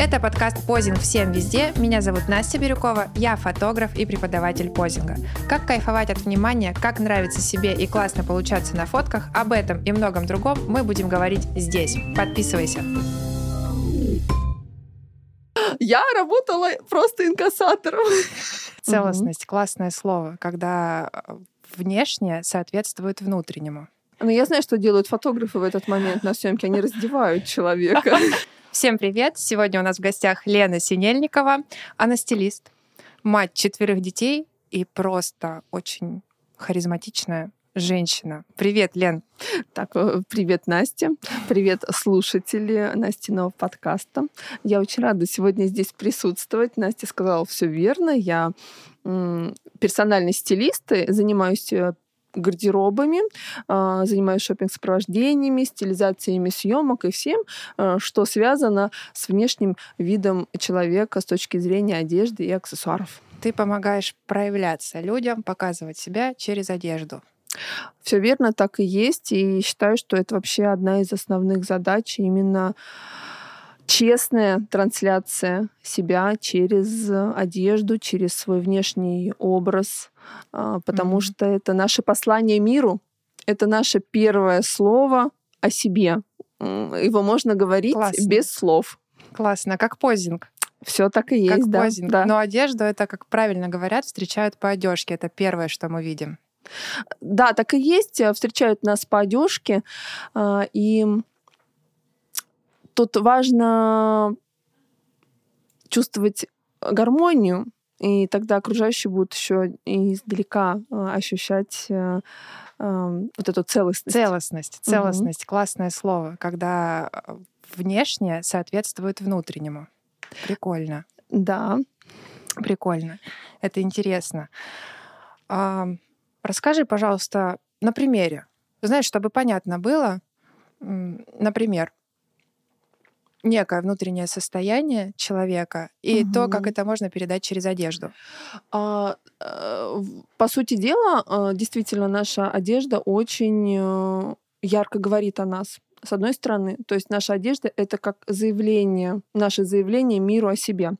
Это подкаст «Позинг всем везде». Меня зовут Настя Бирюкова, я фотограф и преподаватель позинга. Как кайфовать от внимания, как нравится себе и классно получаться на фотках, об этом и многом другом мы будем говорить здесь. Подписывайся. Я работала просто инкассатором. Целостность, классное слово, когда э, внешнее соответствует внутреннему. Но я знаю, что делают фотографы в этот момент на съемке. Они раздевают человека. Всем привет! Сегодня у нас в гостях Лена Синельникова. Она стилист, мать четверых детей и просто очень харизматичная женщина. Привет, Лен. Так, э, привет, Настя. Привет, слушатели Настиного подкаста. Я очень рада сегодня здесь присутствовать. Настя сказала все верно. Я персональный стилист, занимаюсь э, гардеробами, а, занимаюсь шопинг-сопровождениями, стилизациями съемок и всем, а, что связано с внешним видом человека с точки зрения одежды и аксессуаров. Ты помогаешь проявляться людям, показывать себя через одежду. Все верно, так и есть. И считаю, что это вообще одна из основных задач именно честная трансляция себя через одежду, через свой внешний образ, а, потому mm-hmm. что это наше послание миру, это наше первое слово о себе. Его можно говорить Классно. без слов. Классно, как позинг. Все так и есть, как да, позинг. да. Но одежду это, как правильно говорят, встречают по одежке. Это первое, что мы видим. Да, так и есть. Встречают нас по одежке. А, и тут важно чувствовать гармонию, и тогда окружающие будут еще издалека а, ощущать э, вот эту целостность. Целостность, целостность, угу. классное слово, когда э, внешнее соответствует внутреннему. Прикольно. Да. Прикольно. Это интересно. А, расскажи, пожалуйста, на примере. Знаешь, чтобы понятно было, например, некое внутреннее состояние человека и угу. то, как это можно передать через одежду. А, э, по сути дела, э, действительно, наша одежда очень э, ярко говорит о нас. С одной стороны, то есть наша одежда это как заявление, наше заявление миру о себе.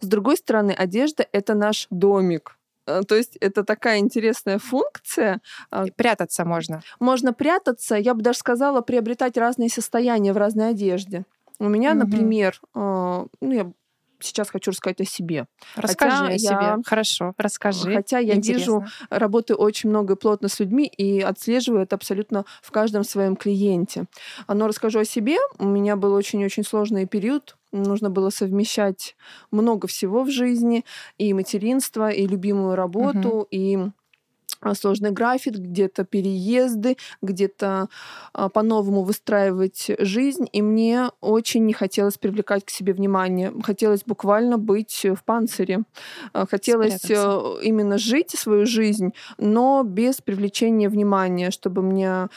С другой стороны, одежда это наш домик, то есть это такая интересная функция. И прятаться можно. Можно прятаться, я бы даже сказала, приобретать разные состояния в разной одежде. У меня, угу. например, э, ну, я сейчас хочу рассказать о себе. Расскажи хотя о себе. Я, Хорошо, расскажи. Хотя я Интересно. вижу, работаю очень много и плотно с людьми и отслеживаю это абсолютно в каждом своем клиенте. Но расскажу о себе. У меня был очень-очень сложный период. Нужно было совмещать много всего в жизни. И материнство, и любимую работу, угу. и а, сложный график, где-то переезды, где-то а, по-новому выстраивать жизнь. И мне очень не хотелось привлекать к себе внимание. Хотелось буквально быть в панцире. А, хотелось Спрятаться. Э, именно жить свою жизнь, но без привлечения внимания, чтобы мне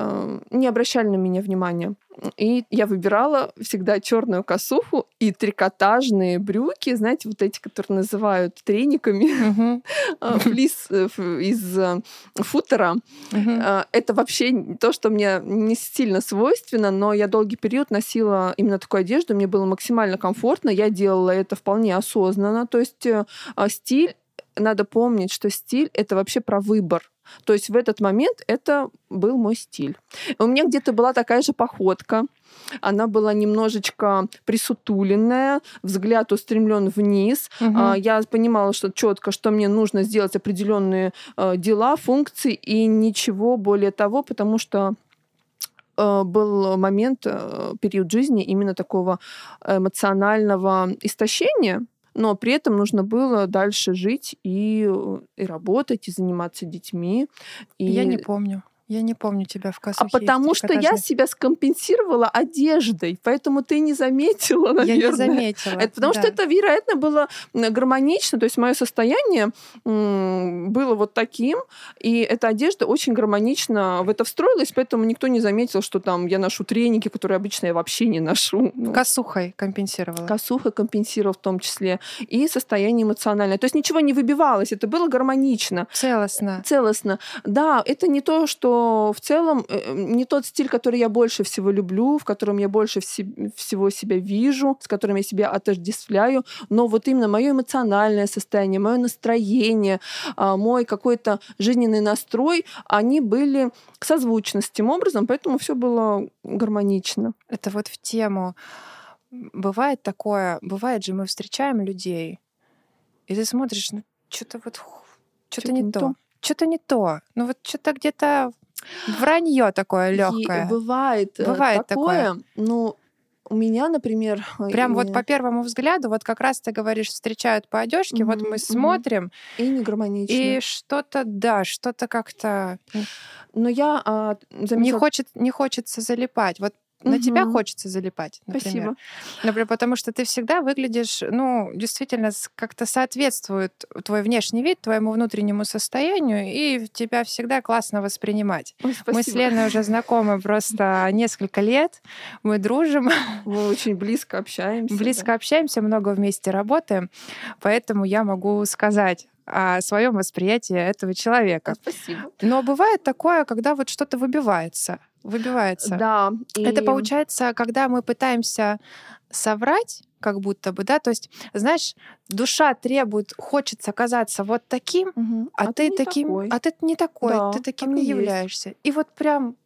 Эм, не обращали на меня внимания. И я выбирала всегда черную косуху и трикотажные брюки, знаете, вот эти, которые называют трениками, флис э, из э, футера. Э, это вообще то, что мне не сильно свойственно, но я долгий период носила именно такую одежду, мне было максимально комфортно, я делала это вполне осознанно. То есть стиль надо помнить, что стиль это вообще про выбор. То есть в этот момент это был мой стиль. У меня где-то была такая же походка. Она была немножечко присутуленная, взгляд устремлен вниз. Угу. Я понимала, что четко, что мне нужно сделать определенные э, дела, функции и ничего более того, потому что э, был момент, э, период жизни именно такого эмоционального истощения, но при этом нужно было дальше жить и, и работать, и заниматься детьми. И... Я не помню. Я не помню тебя в косухе. А потому что я себя скомпенсировала одеждой, поэтому ты не заметила, наверное. Я не заметила. Это потому да. что это, вероятно, было гармонично, то есть мое состояние было вот таким, и эта одежда очень гармонично в это встроилась, поэтому никто не заметил, что там я ношу треники, которые обычно я вообще не ношу. Ну, Косухой компенсировала. Косухой компенсировал в том числе. И состояние эмоциональное. То есть ничего не выбивалось, это было гармонично. Целостно. Целостно. Да, это не то, что что в целом э, не тот стиль, который я больше всего люблю, в котором я больше всего себя вижу, с которым я себя отождествляю, но вот именно мое эмоциональное состояние, мое настроение, а, мой какой-то жизненный настрой, они были созвучны с тем образом, поэтому все было гармонично. Это вот в тему. Бывает такое, бывает же, мы встречаем людей, и ты смотришь, ну, что-то вот, что-то не, не то. то. Что-то не то. Ну, вот что-то где-то вранье такое легкое. Бывает, э, бывает такое. такое. Ну, у меня, например... Прям и... вот по первому взгляду, вот как раз ты говоришь, встречают по одежке, mm-hmm, вот мы смотрим. И не гармонично. И что-то, да, что-то как-то... Но я а, заметила... не, хочет, не хочется залипать. Вот на угу. тебя хочется залипать, например. Спасибо. Например, потому что ты всегда выглядишь, ну, действительно, как-то соответствует твой внешний вид твоему внутреннему состоянию, и тебя всегда классно воспринимать. Ой, мы с Леной уже знакомы просто несколько лет, мы дружим. Мы очень близко общаемся. Близко да. общаемся, много вместе работаем, поэтому я могу сказать о своем восприятии этого человека. Спасибо. Но бывает такое, когда вот что-то выбивается выбивается. Да. И... Это получается, когда мы пытаемся соврать, как будто бы, да, то есть, знаешь, душа требует, хочется казаться вот таким, угу. а, а ты, ты таким, такой. а ты не такой, да, ты таким не являешься. И вот прям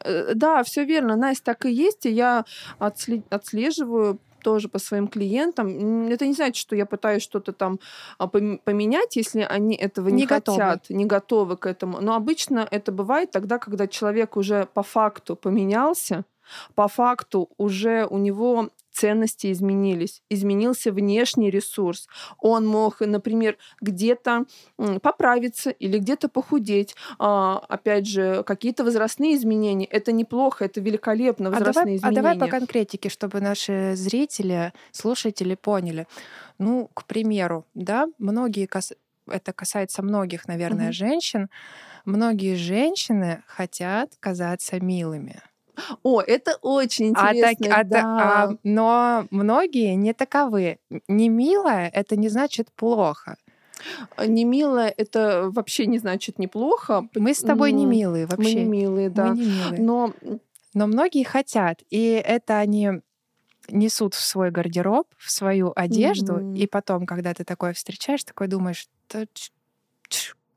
э, да, все верно, Настя, так и есть, и я отслеживаю тоже по своим клиентам. Это не значит, что я пытаюсь что-то там а, поменять, если они этого не, не готовы. хотят, не готовы к этому. Но обычно это бывает тогда, когда человек уже по факту поменялся, по факту уже у него ценности изменились, изменился внешний ресурс. Он мог, например, где-то поправиться или где-то похудеть. А, опять же, какие-то возрастные изменения. Это неплохо, это великолепно, возрастные а давай, изменения. А давай по конкретике, чтобы наши зрители, слушатели поняли. Ну, к примеру, да, многие кас... это касается многих, наверное, угу. женщин. Многие женщины хотят казаться милыми. О, это очень интересно. А, так, да. а, а, но многие не таковы. Не милая это не значит плохо. А, не милая это вообще не значит неплохо. Мы с тобой не милые вообще. Мы не милые, да. Мы не милые. Но... но многие хотят, и это они несут в свой гардероб, в свою одежду, mm-hmm. и потом, когда ты такое встречаешь, такой думаешь,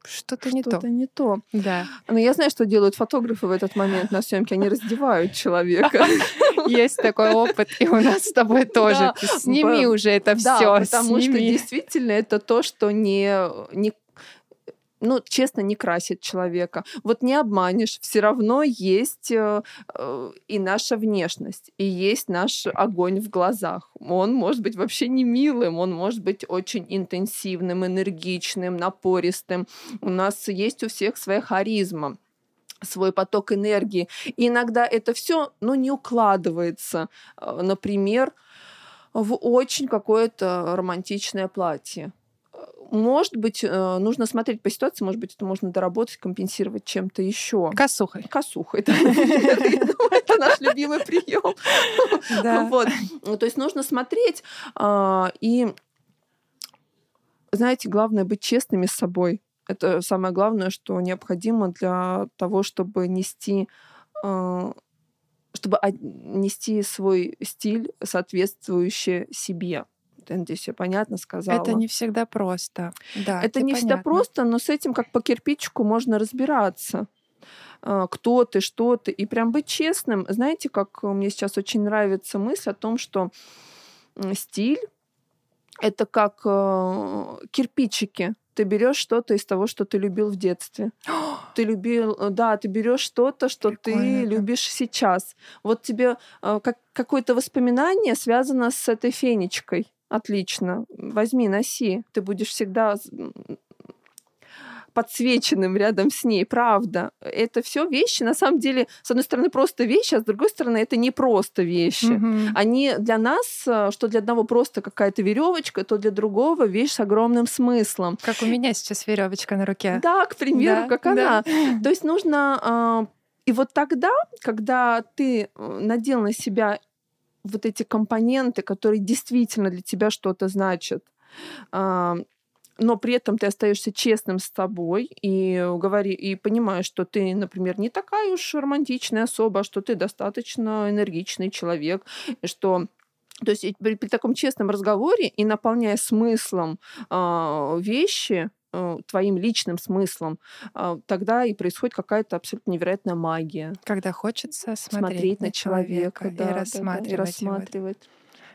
что-то не то. Что-то не то. Да. Но я знаю, что делают фотографы в этот момент на съемке. Они раздевают человека. Есть такой опыт, и у нас с тобой тоже. Сними уже это все. Потому что действительно это то, что не ну, честно, не красит человека. Вот не обманешь, все равно есть э, э, и наша внешность, и есть наш огонь в глазах. Он может быть вообще не милым, он может быть очень интенсивным, энергичным, напористым. У нас есть у всех своя харизма свой поток энергии. И иногда это все, ну, не укладывается, э, например, в очень какое-то романтичное платье может быть, э, нужно смотреть по ситуации, может быть, это можно доработать, компенсировать чем-то еще. Косухой. Косухой, да. Это наш любимый прием. Вот. То есть нужно смотреть а, и знаете, главное быть честными с собой. Это самое главное, что необходимо для того, чтобы нести а, чтобы нести свой стиль, соответствующий себе здесь все понятно сказала. Это не всегда просто. Да, это не понятно. всегда просто, но с этим как по кирпичику можно разбираться а, кто ты, что ты, и прям быть честным. Знаете, как мне сейчас очень нравится мысль о том, что стиль это как э, кирпичики. Ты берешь что-то из того, что ты любил в детстве. ты любил, э, да, ты берешь что-то, что Прикольно, ты да. любишь сейчас. Вот тебе э, как, какое-то воспоминание связано с этой фенечкой. Отлично. Возьми, носи. Ты будешь всегда подсвеченным рядом с ней, правда. Это все вещи, на самом деле, с одной стороны, просто вещи, а с другой стороны, это не просто вещи. Mm-hmm. Они для нас, э, что для одного просто какая-то веревочка, то для другого вещь с огромным смыслом. Как у меня сейчас веревочка на руке. Да, к примеру, да, как да. она. То есть нужно а, и вот тогда, когда ты э, надел на себя вот эти компоненты, которые действительно для тебя что-то значат, а, но при этом ты остаешься честным с собой и говори и понимаешь, что ты, например, не такая уж романтичная особа, что ты достаточно энергичный человек, что то есть при, при таком честном разговоре и наполняя смыслом э, вещи, твоим личным смыслом, э, тогда и происходит какая-то абсолютно невероятная магия. Когда хочется смотреть, Смотреть на человека, человека, да, и да, да, и рассматривать его. рассматривать.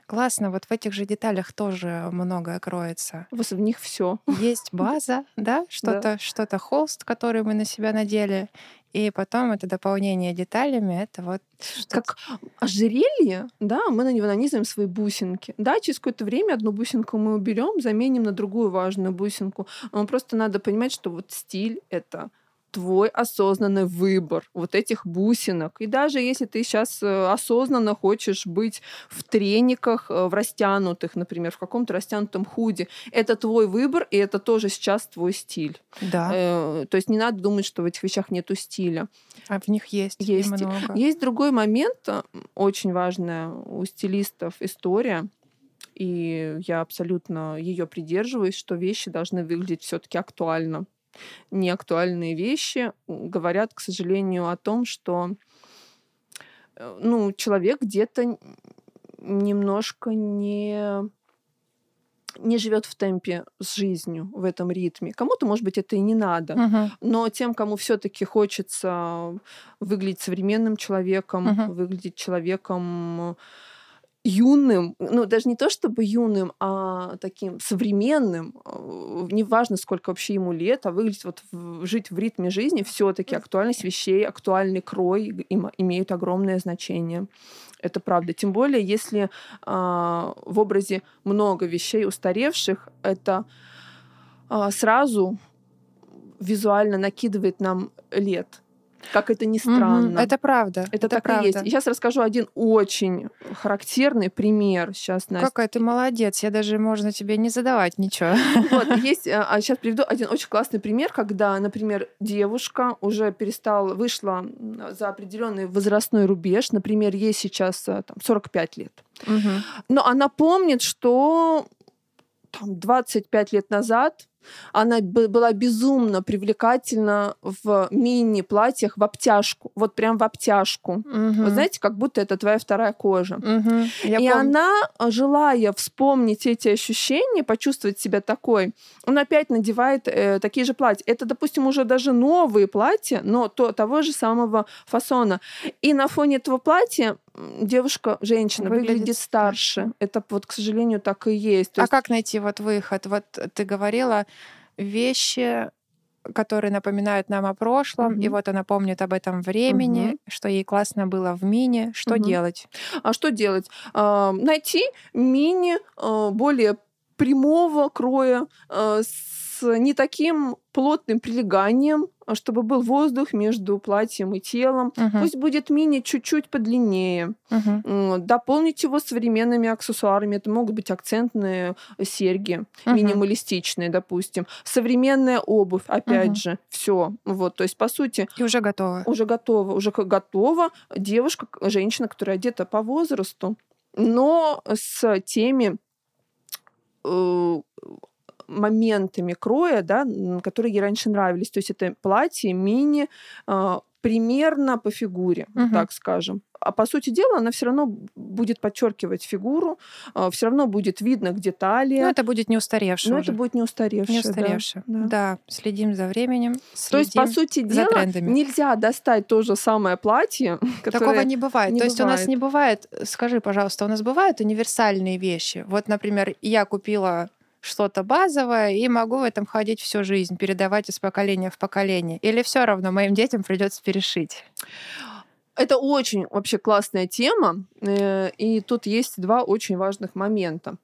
Классно, вот в этих же деталях тоже многое кроется. В них все. Есть база, да, что-то, что-то холст, который мы на себя надели, и потом это дополнение деталями, это вот Как ожерелье, да, мы на него нанизываем свои бусинки. Да, через какое-то время одну бусинку мы уберем, заменим на другую важную бусинку. Но просто надо понимать, что вот стиль это твой осознанный выбор вот этих бусинок. И даже если ты сейчас осознанно хочешь быть в трениках, э, в растянутых, например, в каком-то растянутом худе, это твой выбор, и это тоже сейчас твой стиль. Да, Э, То есть не надо думать, что в этих вещах нету стиля. а в них есть, Есть. много. Есть другой момент, э, очень важная у стилистов история, и я абсолютно ее придерживаюсь, что вещи должны выглядеть все-таки актуально. Неактуальные вещи говорят, к сожалению, о том, что э, ну, человек где-то немножко не не живет в темпе с жизнью, в этом ритме. Кому-то, может быть, это и не надо. Мгм. Но тем, кому все-таки хочется выглядеть современным человеком, Мгм. выглядеть человеком юным, ну даже не то чтобы юным, а таким современным, э, неважно сколько вообще ему лет, а выглядеть вот в- жить в ритме жизни, все-таки актуальность вещей, актуальный крой им- имеют огромное значение. Это правда. Тем более, если а, в образе много вещей устаревших, это а, сразу визуально накидывает нам лет. Как это ни странно. Это правда. Это, так правда. и есть. И сейчас расскажу один очень характерный пример. Сейчас, Настя. Какая ты молодец. Я даже можно тебе не задавать ничего. Вот, есть, а сейчас приведу один очень классный пример, когда, например, девушка уже перестала, вышла за определенный возрастной рубеж, например, ей сейчас а, там, 45 лет. Мгм. Но она помнит, что там, 25 лет назад она была безумно привлекательна в мини-платьях в обтяжку. Вот прям в обтяжку. Мгм. Вы знаете, как будто это твоя вторая кожа. Я и помню. она, а, желая вспомнить эти ощущения, почувствовать себя такой, он опять надевает э, такие же платья. Это, допустим, уже даже новые платья, но то, того же самого фасона. И на фоне этого платья девушка, женщина Выглядит выглядит, старше. Это вот, к сожалению, так и есть. То А есть как найти вот выход? Вот ты говорила вещи, которые напоминают нам о прошлом, и Мгм. вот она помнит об этом времени, Мгм. что ей классно было в мини. Что Мгм. делать? А что делать? А, найти мини а, более прямого кроя а, с не таким плотным прилеганием, чтобы был воздух между платьем и телом. Мгм. Пусть будет мини чуть-чуть подлиннее. М, Дополнить его современными аксессуарами. Это могут быть акцентные серьги, Мгм. минималистичные, допустим. Современная обувь, опять Мгм. же. Все. Вот, то есть, по сути, И уже готово. уже готова, уже готова девушка, женщина, которая одета по возрасту, но с теми э, моментами кроя, да, которые ей раньше нравились. То есть это платье, мини, а, примерно по фигуре, Мгм. так скажем. А по сути дела, она все равно будет подчеркивать фигуру, все равно будет видно, где талия. Ну, это будет не устаревшее но уже. это будет не устаревшее. не да, устаревшее. да. Да. следим за временем. То есть, по следим сути дела, трендами. нельзя достать то же самое платье, Такого не бывает. не То есть у нас не бывает, скажи, пожалуйста, у нас бывают универсальные вещи. Вот, например, я купила что-то базовое и могу в этом ходить всю жизнь, передавать из поколения в поколение. Или все равно моим детям придется перешить. Это очень вообще классная тема, э, и тут есть два очень важных момента.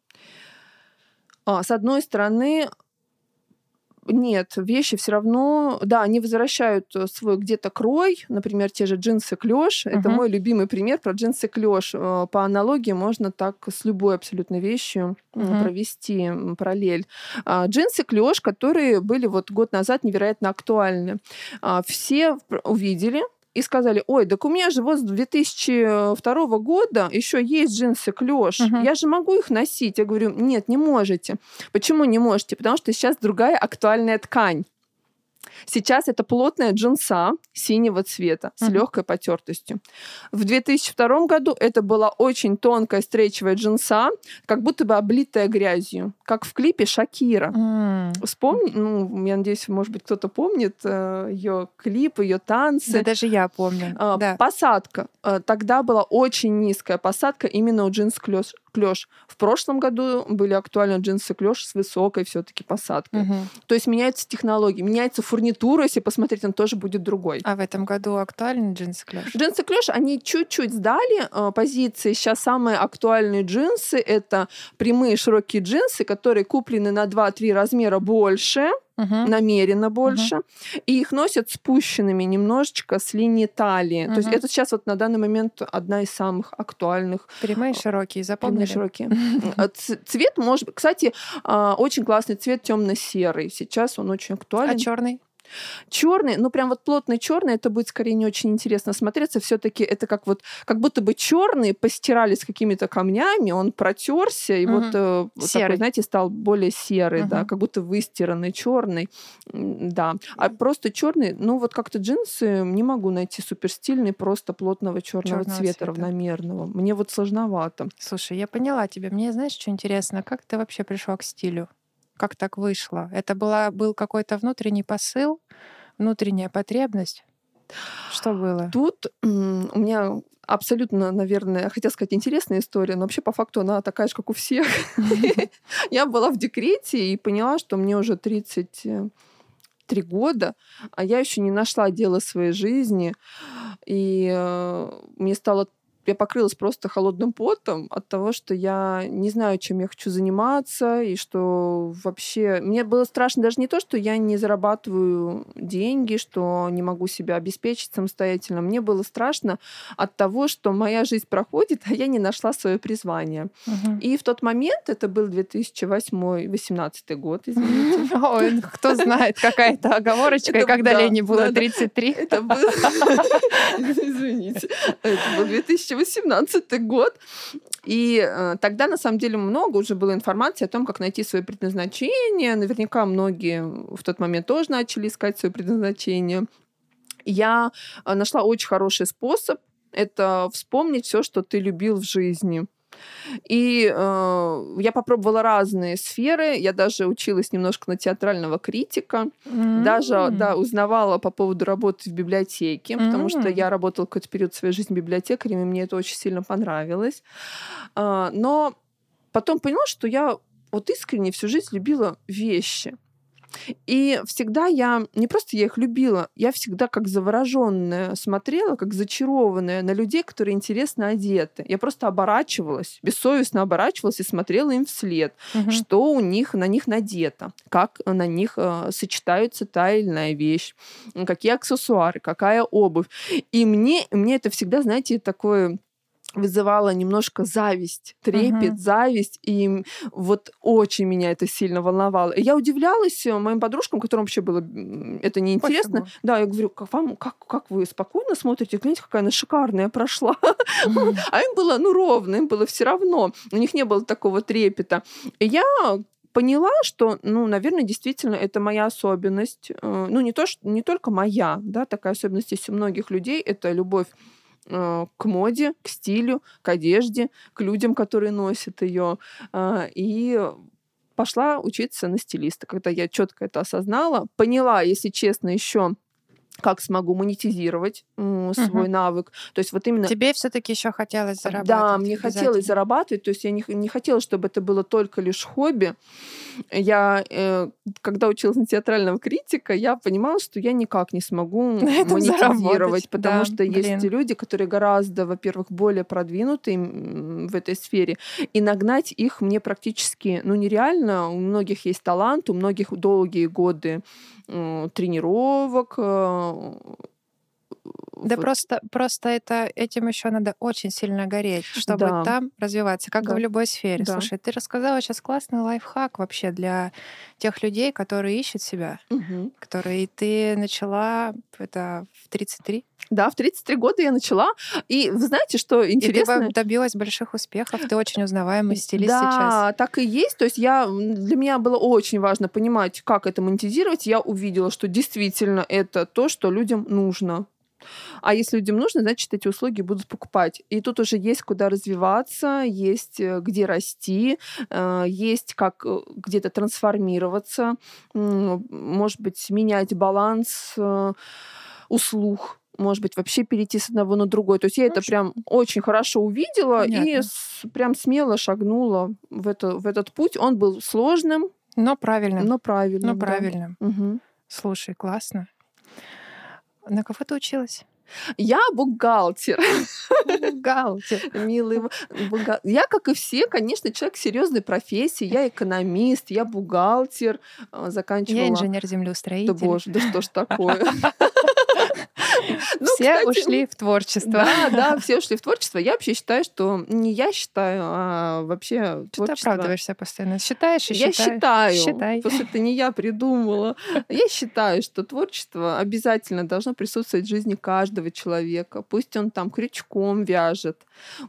А, С одной стороны, нет, вещи все равно, да, они возвращают э, свой где-то крой, например, те же джинсы клеш. Это Мгм. мой любимый пример про джинсы клеш. По аналогии можно так с любой абсолютно вещью Мгм. провести параллель. А, Джинсы клеш, которые были вот год назад невероятно актуальны. А, Все увидели, и сказали, ой, так у меня же вот с 2002 года еще есть джинсы клеш, Мгм. я же могу их носить. Я говорю, нет, не можете. Почему не можете? Потому что сейчас другая актуальная ткань. Сейчас это плотная джинса синего цвета с легкой потертостью. В 2002 году это была очень тонкая стрейчевая джинса, как будто бы облитая грязью, как в клипе Шакира. Вспомни, ну, я надеюсь, может быть, кто-то помнит ее клип, ее танцы. Да даже я помню. А, Да. Посадка. А, Тогда была очень низкая посадка именно у джинс клеш. В прошлом году были актуальны джинсы клеш с высокой все-таки посадкой. Мгм. То есть меняются технологии, меняется фурнитура, если посмотреть, он тоже будет другой. А в этом году актуальны джинсы клеш? Джинсы клеш, они чуть-чуть сдали э, позиции. Сейчас самые актуальные джинсы — это прямые широкие джинсы, которые куплены на 2-3 размера больше, Мгм. намеренно больше, и их носят спущенными немножечко с линии талии. То есть это сейчас вот на данный момент одна из самых актуальных Прямые широкие, прямые запомнили? широкие. А Цвет может кстати, а, очень классный цвет темно-серый. Сейчас он очень актуален. А черный? Черный, ну прям вот плотный черный, это будет скорее не очень интересно смотреться. Все-таки это как вот, как будто бы черный постирали с какими-то камнями, он протерся и вот, э, вот Серый. такой, знаете, стал более серый, да, Мгм. как будто выстиранный черный, да. А просто черный, ну вот как-то джинсы не могу найти супер стильный, просто плотного черного цвета, цвета. равномерного. Мне вот сложновато. Слушай, я поняла тебя. Мне знаешь, что интересно? Как ты вообще пришла к стилю? Как так вышло? Это была, был какой-то внутренний посыл, внутренняя потребность? Что было? Тут у меня абсолютно, наверное, хотела сказать интересная история, но вообще по факту она такая же, как у всех. Я была в декрете и поняла, что мне уже 33 года, а я еще не нашла дело своей жизни. И э, мне стало я покрылась просто холодным потом от того, что я не знаю, чем я хочу заниматься, и что вообще... Мне было страшно даже не то, что я не зарабатываю деньги, что не могу себя обеспечить самостоятельно. Мне было страшно от того, что моя жизнь проходит, а я не нашла свое призвание. Мгм. И в тот момент, это был 2008-2018 год, извините, ну кто знает, какая-то оговорочка, когда да, Лене было да, да. 33. Это был... Извините. Это был 2018 год. И э, тогда, на самом деле, много уже было информации о том, как найти свое предназначение. Наверняка многие в тот момент тоже начали искать свое предназначение. Я э, нашла очень хороший способ. Это вспомнить все, что ты любил в жизни. И э, я попробовала разные сферы. Я даже училась немножко на театрального критика. Даже, М. да, узнавала по поводу работы в библиотеке, потому что я работала какой-то период своей жизни библиотекарем, и мне это очень сильно понравилось. А, Но потом поняла, что я вот искренне всю жизнь любила вещи. И всегда я, не просто я их любила, я всегда как завороженная смотрела, как зачарованная на людей, которые интересно одеты. Я просто оборачивалась, бессовестно оборачивалась и смотрела им вслед Мгм. что у них на них надето, как на них э, сочетаются та или иная вещь, какие аксессуары, какая обувь. И мне, мне это всегда, знаете, такое вызывало немножко зависть, трепет, Мгм. зависть, и вот очень меня это сильно волновало. И я удивлялась э, моим подружкам, которым вообще было это неинтересно. Пофигу. Да, я говорю, как вам, как, как вы спокойно смотрите, гляньте, какая она шикарная прошла. Мгм. А им было, ну, ровно, им было все равно. У них не было такого трепета. И я поняла, что, ну, наверное, действительно это моя особенность. Э, Ну, не, то, что, не только моя, да, такая особенность есть у многих людей. Это любовь к моде, к стилю, к одежде, к людям, которые носят ее. И пошла учиться на стилиста. Когда я четко это осознала, поняла, если честно, еще как смогу монетизировать м, свой Мгм. навык. То есть вот именно Тебе все-таки еще хотелось зарабатывать. да, мне хотелось зарабатывать, то есть я не, не хотела, чтобы это было только лишь хобби. Я, э, когда училась на театрального критика, я понимала, что я никак не смогу На этом монетизировать, потому да, что есть блин. люди, которые гораздо, во-первых, более продвинутые м, в этой сфере, и нагнать их мне практически, ну, нереально. У многих есть талант, у многих долгие годы м, тренировок, э, Да вот. просто, просто это, этим еще надо очень сильно гореть, чтобы Да. там развиваться, как и Да. в любой сфере. Да. Слушай, ты рассказала сейчас классный лайфхак вообще для тех людей, которые ищут себя, Мгм. которые ты начала это в 33, Да, в 33 года я начала. И вы знаете, что и ты интересно? бы добилась больших успехов, ты очень узнаваемый стилист да, сейчас. так и есть. То есть я, для меня было очень важно понимать, как это монетизировать. Я увидела, что действительно это то, что людям нужно. А если людям нужно, значит, эти услуги будут покупать. И тут уже есть куда развиваться, есть э, где расти, э, есть как э, где-то трансформироваться, может быть, менять баланс услуг, может быть, вообще перейти с одного на другой. То есть я это Ну, ш- прям очень хорошо увидела и Понятно. с- прям смело шагнула в, это, в этот путь. Он был сложным, Но правильно, но правильным. но да. правильно. Мгм. Слушай, классно. На кого ты училась? Я бухгалтер. Бухгалтер. Милый бухгал- Я, как и все, конечно, человек серьезной профессии. Я экономист, я бухгалтер, э, заканчивала... Я инженер Да боже, да что ж такое? Ну, Все кстати, ушли в творчество. Да, да, все ушли в творчество. Я вообще считаю, что не я считаю, а вообще Что ты творчество... оправдываешься постоянно? Считаешь и Я считаешь. считаю, Считай. потому что это не я придумала. Я считаю, что творчество обязательно должно присутствовать в жизни каждого человека. Пусть он там крючком вяжет,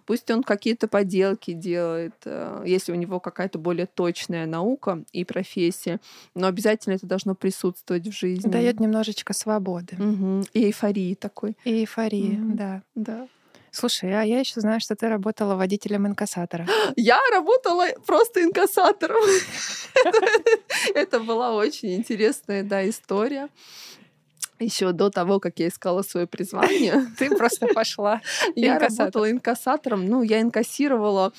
пусть он какие-то поделки делает, э, если у него какая-то более точная наука и профессия, но обязательно это должно присутствовать в жизни. Дает немножечко свободы. И эйфории такой. И эйфории, Мгм. да. Да. Слушай, а я еще знаю, что ты работала водителем инкассатора. Я работала просто инкассатором. Это была очень интересная, да, история. Еще до того, как я искала свое призвание, Ты просто пошла. я работала инкассатором. Ну, я инкассировала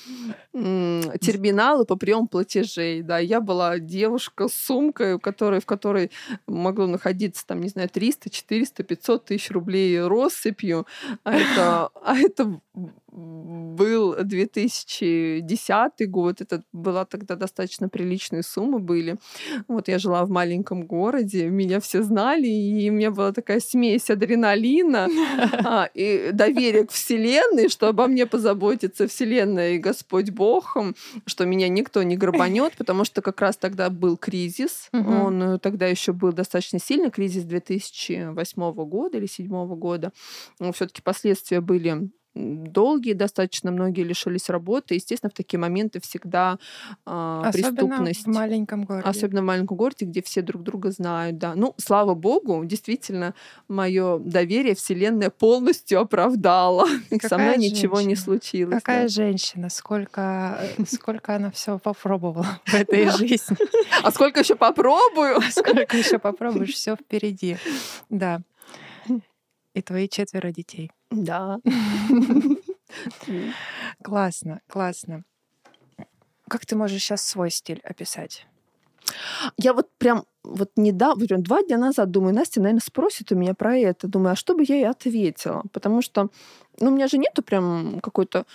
терминалы по приему платежей. Да, я была девушка с сумкой, у которой, в которой могло находиться, там, не знаю, 300, 400, 500 тысяч рублей россыпью. А это, а это был 2010 год. Это была тогда достаточно приличные суммы были. Вот я жила в маленьком городе, меня все знали, и у меня была такая смесь адреналина а, и доверия к Вселенной, что обо мне позаботится Вселенная и Господь Бог, что меня никто не грабанет, потому что как раз тогда был кризис. Он э, тогда еще был достаточно сильный, кризис 2008 года или 2007 года. Все-таки последствия были долгие, достаточно многие лишились работы. Естественно, в такие моменты всегда Особенно преступность. в маленьком городе. Особенно в маленьком городе, где все друг друга знают, да. Ну, слава богу, действительно, мое доверие Вселенная полностью оправдала. И со Какая мной ничего не женщина? случилось. Какая да. женщина, сколько, э, сколько она все попробовала в этой жизни. А сколько еще попробую? Сколько еще попробуешь, все впереди. Да. И твои четверо детей. Да. Классно, классно. Как ты можешь сейчас свой стиль описать? Я вот прям вот недавно, прям два дня назад думаю, Настя, наверное, спросит у меня про это. Думаю, а что бы я ей ответила? Потому что, ну, у меня же нету прям какой-то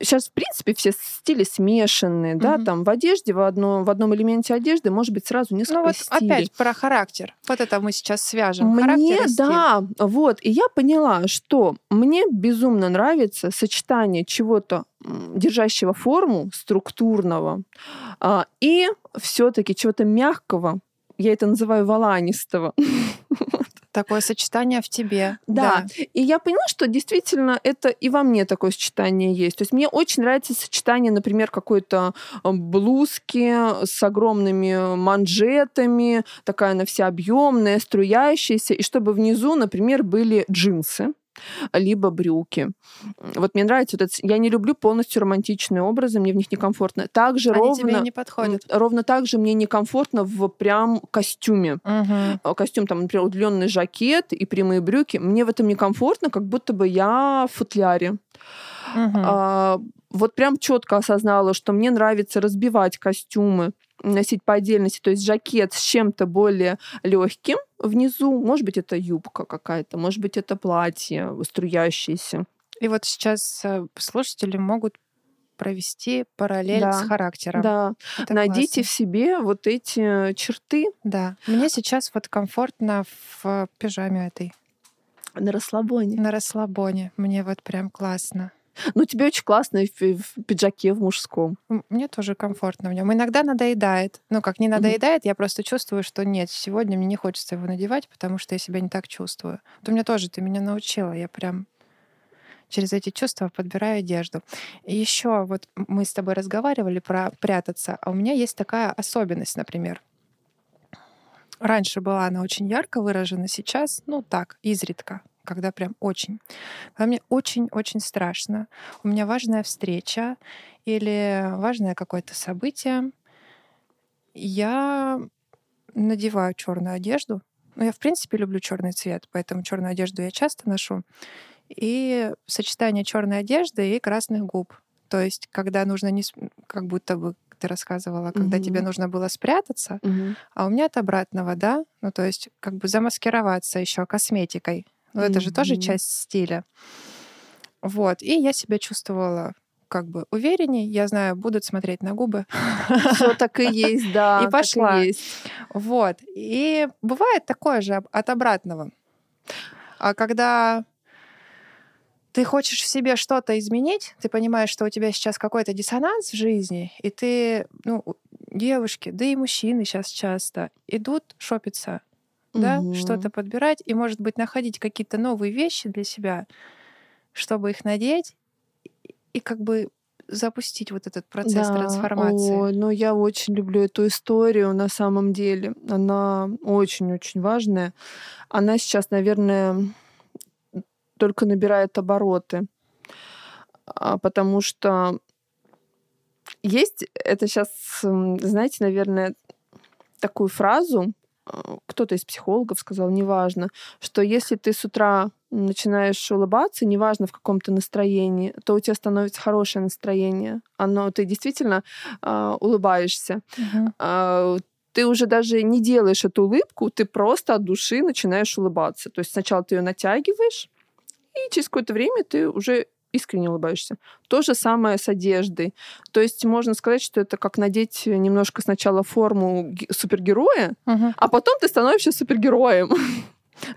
Сейчас, в принципе, все стили смешанные, да, Мгм. там в одежде, в, одно, в одном элементе одежды может быть сразу несколько Ну вот стилей. опять про характер. Вот это мы сейчас свяжем. Мне, да, вот. И я поняла, что мне безумно нравится сочетание чего-то, держащего форму, структурного, а, и все-таки чего-то мягкого. Я это называю воланистого. Такое сочетание в тебе. Да. И я поняла, что действительно это и во мне такое сочетание есть. То есть мне очень нравится сочетание, например, какой-то э, блузки с огромными манжетами, такая она вся объемная, струящаяся, и чтобы внизу, например, были джинсы либо брюки. Вот мне нравится вот это. Я не люблю полностью романтичные образы, мне в них некомфортно. Также Они ровно, тебе не подходят. ровно так же мне некомфортно в прям костюме э, костюм, там, например, удлиненный жакет и прямые брюки, мне в этом некомфортно, как будто бы я в футляре. Мгм. А, вот прям четко осознала, что мне нравится разбивать костюмы, носить по отдельности, то есть жакет с чем-то более легким внизу, может быть, это юбка какая-то, может быть, это платье струящееся. И вот сейчас э, слушатели могут провести параллель Да. с характером. Да, Это найдите классно. в себе вот эти черты. Да. Мне сейчас вот комфортно в пижаме этой. На расслабоне. На расслабоне. Мне вот прям классно. Ну, тебе очень классно в, в пиджаке в мужском. Мне тоже комфортно в нем. Иногда надоедает. Ну, как не надоедает, mm-hmm. я просто чувствую, что нет, сегодня мне не хочется его надевать, потому что я себя не так чувствую. Вот у меня тоже, ты меня научила. Я прям через эти чувства подбираю одежду. И еще вот мы с тобой разговаривали про прятаться, а у меня есть такая особенность, например. Раньше была она очень ярко выражена, сейчас, ну так, изредка когда прям очень. Когда мне очень-очень страшно. У меня важная встреча или важное какое-то событие. Я надеваю черную одежду. Ну, я, в принципе, люблю черный цвет, поэтому черную одежду я часто ношу. И сочетание черной одежды и красных губ. То есть, когда нужно не как будто бы ты рассказывала, когда mm-hmm. тебе нужно было спрятаться, mm-hmm. а у меня от обратного, да, ну то есть как бы замаскироваться еще косметикой. Но mm-hmm. это же тоже часть стиля. Вот. И я себя чувствовала как бы уверенней. Я знаю, будут смотреть на губы. Все так и есть, да. И пошла. И вот. И бывает такое же от обратного. А когда ты хочешь в себе что-то изменить, ты понимаешь, что у тебя сейчас какой-то диссонанс в жизни, и ты, ну, девушки, да и мужчины сейчас часто идут шопиться да, угу. что-то подбирать и, может быть, находить какие-то новые вещи для себя, чтобы их надеть и как бы запустить вот этот процесс да. трансформации. Ой, ну я очень люблю эту историю на самом деле. Она очень-очень важная. Она сейчас, наверное, только набирает обороты, а, потому что есть это сейчас, знаете, наверное, такую фразу, кто-то из психологов сказал, неважно, что если ты с утра начинаешь улыбаться, неважно в каком то настроении, то у тебя становится хорошее настроение. Оно, ты действительно э, улыбаешься. Угу. Э, ты уже даже не делаешь эту улыбку, ты просто от души начинаешь улыбаться. То есть сначала ты ее натягиваешь, и через какое-то время ты уже искренне улыбаешься. То же самое с одеждой. То есть можно сказать, что это как надеть немножко сначала форму супергероя, угу. а потом ты становишься супергероем.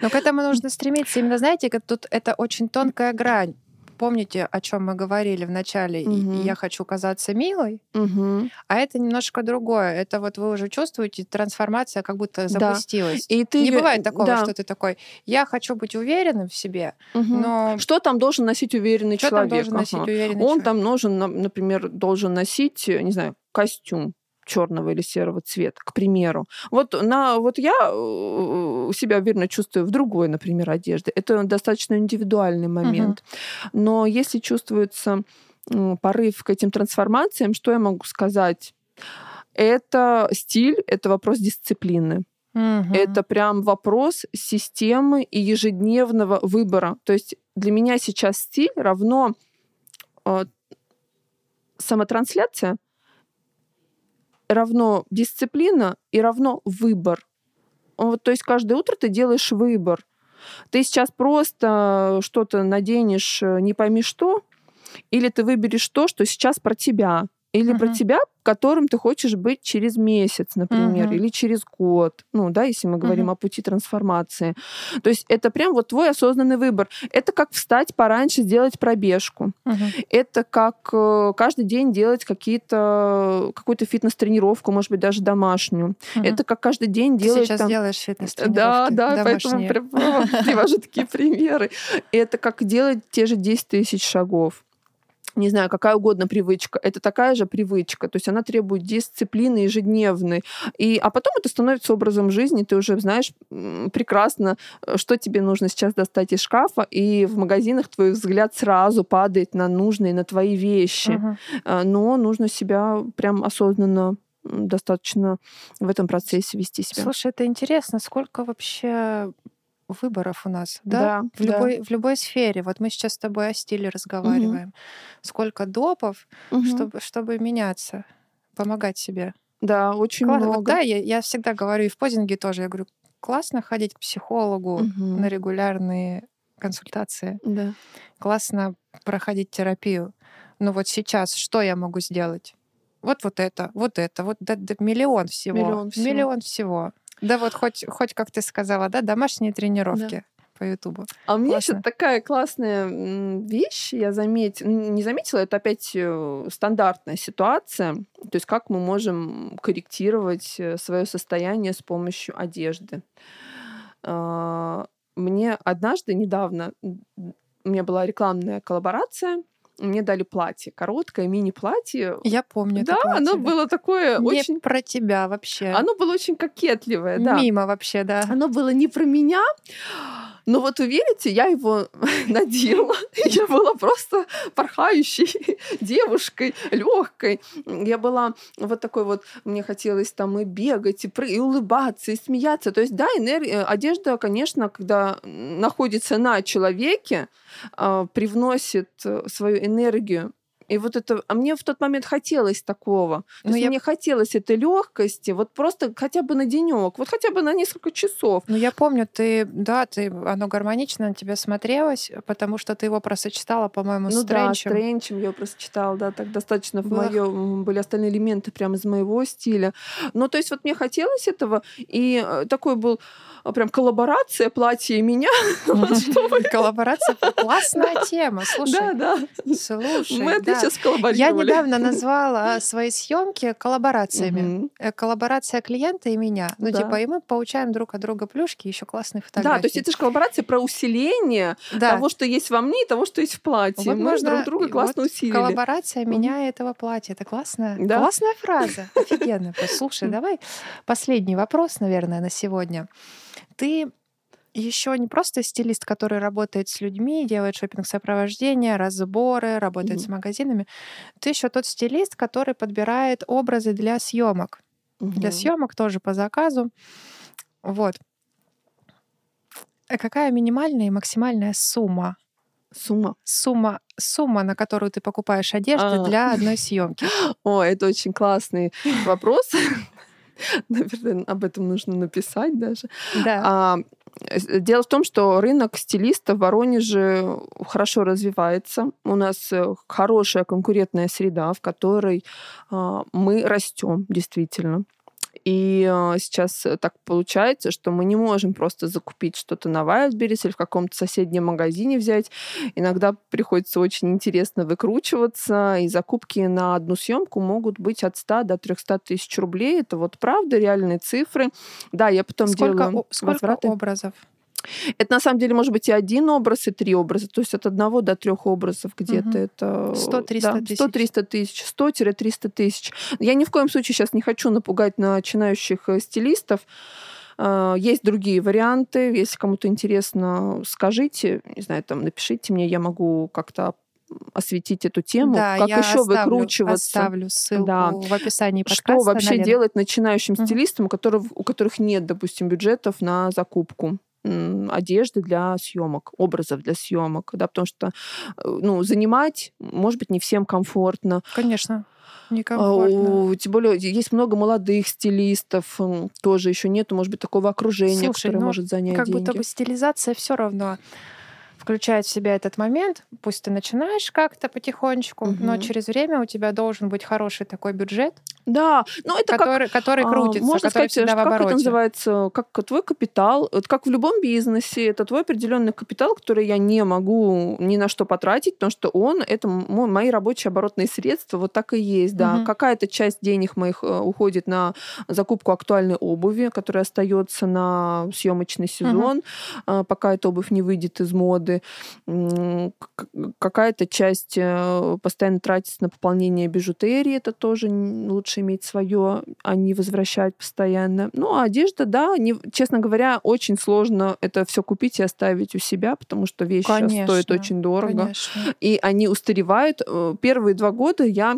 Но к этому нужно стремиться. Именно, знаете, тут это очень тонкая грань помните, о чем мы говорили в начале, угу. я хочу казаться милой, угу. а это немножко другое. Это вот вы уже чувствуете, трансформация как будто запустилась. Да. И ты... Не бывает такого, да. что ты такой, я хочу быть уверенным в себе, угу. но... Что там должен носить уверенный что человек? Там должен носить ага. уверенный Он человек? там должен, например, должен носить, не знаю, костюм черного или серого цвета, к примеру. Вот, на, вот я э, себя уверенно чувствую в другой, например, одежде. Это достаточно индивидуальный момент. Uh-huh. Но если чувствуется порыв к этим трансформациям, что я могу сказать? Это стиль, это вопрос дисциплины. Угу. Это прям вопрос системы и ежедневного выбора. То есть для меня сейчас стиль равно э, самотрансляция равно дисциплина и равно выбор. Вот, то есть каждое утро ты делаешь выбор. Ты сейчас просто что-то наденешь, э, не пойми что, или ты выберешь то, что сейчас про тебя. Или uh-huh. про тебя, которым ты хочешь быть через месяц, например, uh-huh. или через год. Ну, да, если мы говорим uh-huh. о пути трансформации. То есть это прям вот твой осознанный выбор. Это как встать пораньше, сделать пробежку. Uh-huh. Это как э, каждый день делать какие-то, какую-то фитнес-тренировку, может быть, даже домашнюю. Uh-huh. Это как каждый день делать... Ты сейчас там... делаешь фитнес-тренировки Да, да, домашние. поэтому привожу такие примеры. Это как делать те же 10 тысяч шагов не знаю, какая угодно привычка, это такая же привычка. То есть она требует дисциплины ежедневной. И, а потом это становится образом жизни, ты уже знаешь прекрасно, э, что тебе нужно сейчас достать из шкафа, и в магазинах твой взгляд сразу падает на нужные, на твои вещи. Uh-huh. Но нужно себя прям осознанно достаточно в этом процессе вести себя. Слушай, это интересно, сколько вообще выборов у нас, да? да в, да. Любой, в любой сфере. Вот мы сейчас с тобой о стиле разговариваем. Угу. Сколько допов, угу. чтобы, чтобы меняться, помогать себе. Да, очень Классно. много. Вот, да, я, я всегда говорю, и в позинге тоже, я говорю, классно ходить к психологу угу. на регулярные консультации. Да. Классно проходить терапию. Но вот сейчас что я могу сделать? Вот вот это, вот это, вот да, да, миллион всего. Миллион всего. Миллион всего. Да, вот хоть, хоть как ты сказала, да, домашние тренировки. Да. по Ютубу. А у меня Классно. еще такая классная вещь, я заметила, не заметила, это опять э, стандартная ситуация, то есть как мы можем корректировать свое состояние с помощью одежды. А, Мне однажды, недавно, у меня была рекламная коллаборация, мне дали платье, короткое мини-платье. Я помню это Да, платье, оно было такое Не очень... про тебя вообще. Оно было очень кокетливое, да. Мимо вообще, да. Оно было не про меня, но вот вы верите, я его надела. Я была просто порхающей девушкой, легкой. Я была вот такой вот, мне хотелось там и бегать, и, пры- и улыбаться, и смеяться. То есть, да, энергия, одежда, конечно, когда находится на человеке, а, привносит э, свою энергию. И вот это, а мне в тот момент хотелось такого. То Ну, есть я- мне хотелось этой легкости, вот просто хотя бы на денек, вот хотя бы на несколько часов. Ну, я помню, ты, да, ты, оно гармонично на тебя смотрелось, потому что ты его просочетала, по-моему, Ну с да, тренчем. с тренчем я его просто читала, да, так достаточно в Было х- моем были остальные элементы прямо из моего стиля. Ну, то есть вот мне хотелось этого, и э, такой был прям коллаборация платья и меня. Коллаборация классная тема. Слушай, Да, да. слушай, Мы да. отлично Я сколлаборировали. недавно назвала свои съемки коллаборациями. Э, Коллаборация клиента и меня. Ну, Да. типа, и мы получаем друг от друга плюшки, еще классные Да, фотографии. то есть это же коллаборация про усиление Да. того, что есть во мне, и того, что есть в платье. Мы друг друга классно усилили. Коллаборация меня и этого платья. Это классная, Да. классная фраза. Офигенно. Слушай, давай последний вопрос, наверное, на сегодня. Ты еще не просто стилист, который работает с людьми, делает шопинг-сопровождение, разборы, работает с Мгм. магазинами. Ты еще тот стилист, который подбирает образы для съемок. Для Мгм. съемок тоже по заказу. Вот. А какая минимальная и максимальная сумма Сумма. сумма, сумма, на которую ты покупаешь одежды А. для одной съемки. О, это очень классный вопрос. Наверное, об этом нужно написать даже. Да. А, с- Дело в том, что рынок стилистов в Воронеже хорошо развивается. У нас э, хорошая конкурентная среда, в которой а, мы растем действительно. И а, сейчас э, так получается, что мы не можем просто закупить что-то на Wildberries или в каком-то соседнем магазине взять. Иногда приходится очень интересно выкручиваться, и закупки на одну съемку могут быть от 100 до 300 тысяч рублей. Это вот правда, реальные цифры. Да, я потом Сколько, делаю о- сколько возвраты. образов? Это на самом деле может быть и один образ, и три образа. То есть от одного до трех образов где-то Мгм. это... 100-300 да, тысяч. 100-300 тысяч. 100-300 тысяч. Я ни в коем случае сейчас не хочу напугать начинающих э, стилистов. Э, Есть другие варианты. Если кому-то интересно, скажите, не знаю, там напишите мне, я могу как-то осветить эту тему, да, как я еще оставлю, выкручиваться. Оставлю ссылку Да. в описании подкаста. Что вообще на Лену. делать начинающим стилистам, у которых, у которых нет, допустим, бюджетов на закупку одежды для съемок, образов для съемок, да, потому что, э, ну, занимать, может быть, не всем комфортно. Конечно, А, некомфортно. Тем более есть много молодых стилистов, тоже еще нету, может быть, такого окружения, Слушай, которое ну, может занять Как деньги. будто бы стилизация все равно включает в себя этот момент. Пусть ты начинаешь как-то потихонечку, но Мгм. через время у тебя должен быть хороший такой бюджет, Да, ну это как который, который А, крутится, Можно который сказать, всегда в что как это обороте. называется, как твой капитал, вот как в любом бизнесе, это твой определенный капитал, который я не могу ни на что потратить, потому что он это мо- мои рабочие оборотные средства, вот так и есть, да. Мгм. Какая-то часть денег моих э, уходит на закупку актуальной обуви, которая остается на съемочный сезон, э, пока эта обувь не выйдет из моды. Какая-то часть э, постоянно тратится на пополнение бижутерии, это тоже н- лучше иметь свое, а не возвращать постоянно. Ну, а одежда, да, не, честно говоря, очень сложно это все купить и оставить у себя, потому что вещи сейчас стоят Конечно, очень дорого. Конечно. И они устаревают. Э, Первые два года я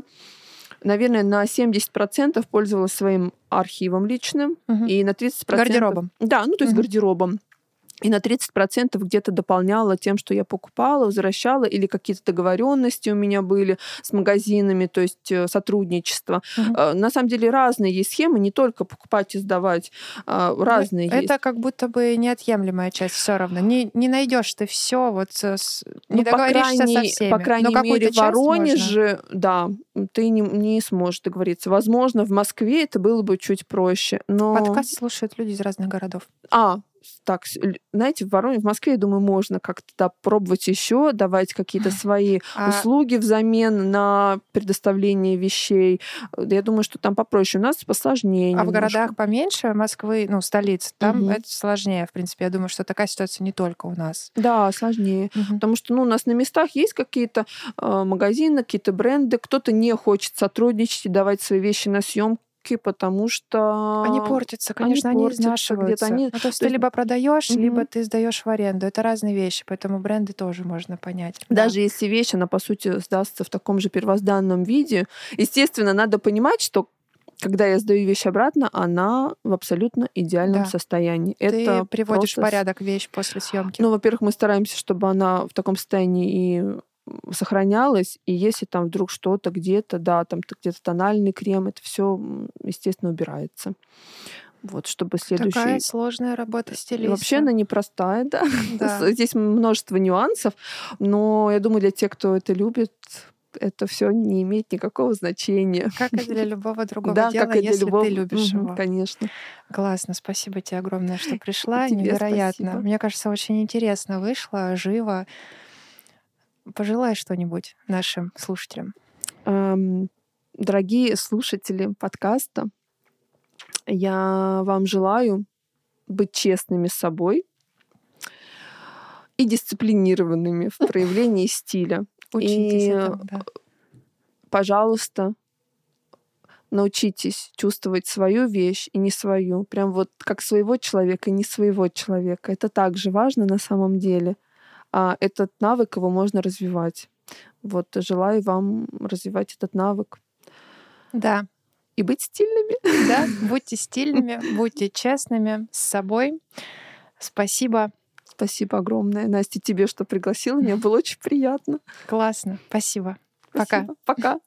наверное, на 70% пользовалась своим архивом личным, Мгм. и на 30%... Гардеробом. Да, ну то есть Мгм. гардеробом. И на 30% где-то дополняла тем, что я покупала, возвращала, или какие-то договоренности у меня были с магазинами, то есть э, сотрудничество. Э, На самом деле разные есть схемы, не только покупать и сдавать, а, разные Ну, есть. Это как будто бы неотъемлемая часть все равно. Не, не найдешь ты все, вот с- не Ну, по договоришься со крайней, всеми. по Но крайней какую-то мере, в часть можно. Воронеже, да, ты не, не сможешь договориться. Возможно, в Москве это было бы чуть проще. Но... Подкаст слушают люди из разных городов. А, так, знаете, в Воронеже, в Москве, я думаю, можно как-то да, пробовать еще, давать какие-то свои а... услуги взамен на предоставление вещей. Я думаю, что там попроще. У нас посложнее. А немножко. в городах поменьше Москвы, ну, столиц, там угу. это сложнее, в принципе. Я думаю, что такая ситуация не только у нас. Да, сложнее. Угу. Потому что ну, у нас на местах есть какие-то э, магазины, какие-то бренды. Кто-то не хочет сотрудничать и давать свои вещи на съемку потому что они портятся, конечно, они, портятся, они изнашиваются. Где-то они... Ну, то есть то ты либо продаешь, угу. либо ты сдаешь в аренду. Это разные вещи, поэтому бренды тоже можно понять. Даже да. если вещь, она по сути сдастся в таком же первозданном виде, естественно, надо понимать, что когда я сдаю вещь обратно, она в абсолютно идеальном да. состоянии. Ты Это приводишь просто... в порядок вещь после съемки. Ну, во-первых, мы стараемся, чтобы она в таком состоянии и сохранялось, и если там вдруг что-то где-то, да, там где-то тональный крем, это все, естественно, убирается. Вот, чтобы следующий... Такая сложная работа стилиста. Вообще она непростая, да. да. Здесь множество нюансов, но я думаю, для тех, кто это любит, это все не имеет никакого значения. Как и для любого другого да, дела, как и для если любого... ты любишь угу, его. Конечно. Классно, спасибо тебе огромное, что пришла. Тебе Невероятно. Спасибо. Мне кажется, очень интересно вышло, живо. Пожелай что-нибудь нашим слушателям. Эм, дорогие слушатели подкаста, я вам желаю быть честными с собой и дисциплинированными в проявлении стиля. Учитесь и, этому, да. пожалуйста, научитесь чувствовать свою вещь и не свою. Прям вот как своего человека и не своего человека. Это также важно на самом деле — этот навык его можно развивать. Вот желаю вам развивать этот навык. Да. И быть стильными. Да, будьте стильными, будьте честными с собой. Спасибо. Спасибо огромное, Настя, тебе, что пригласила. Мне было очень приятно. Классно. Спасибо. Пока. Пока.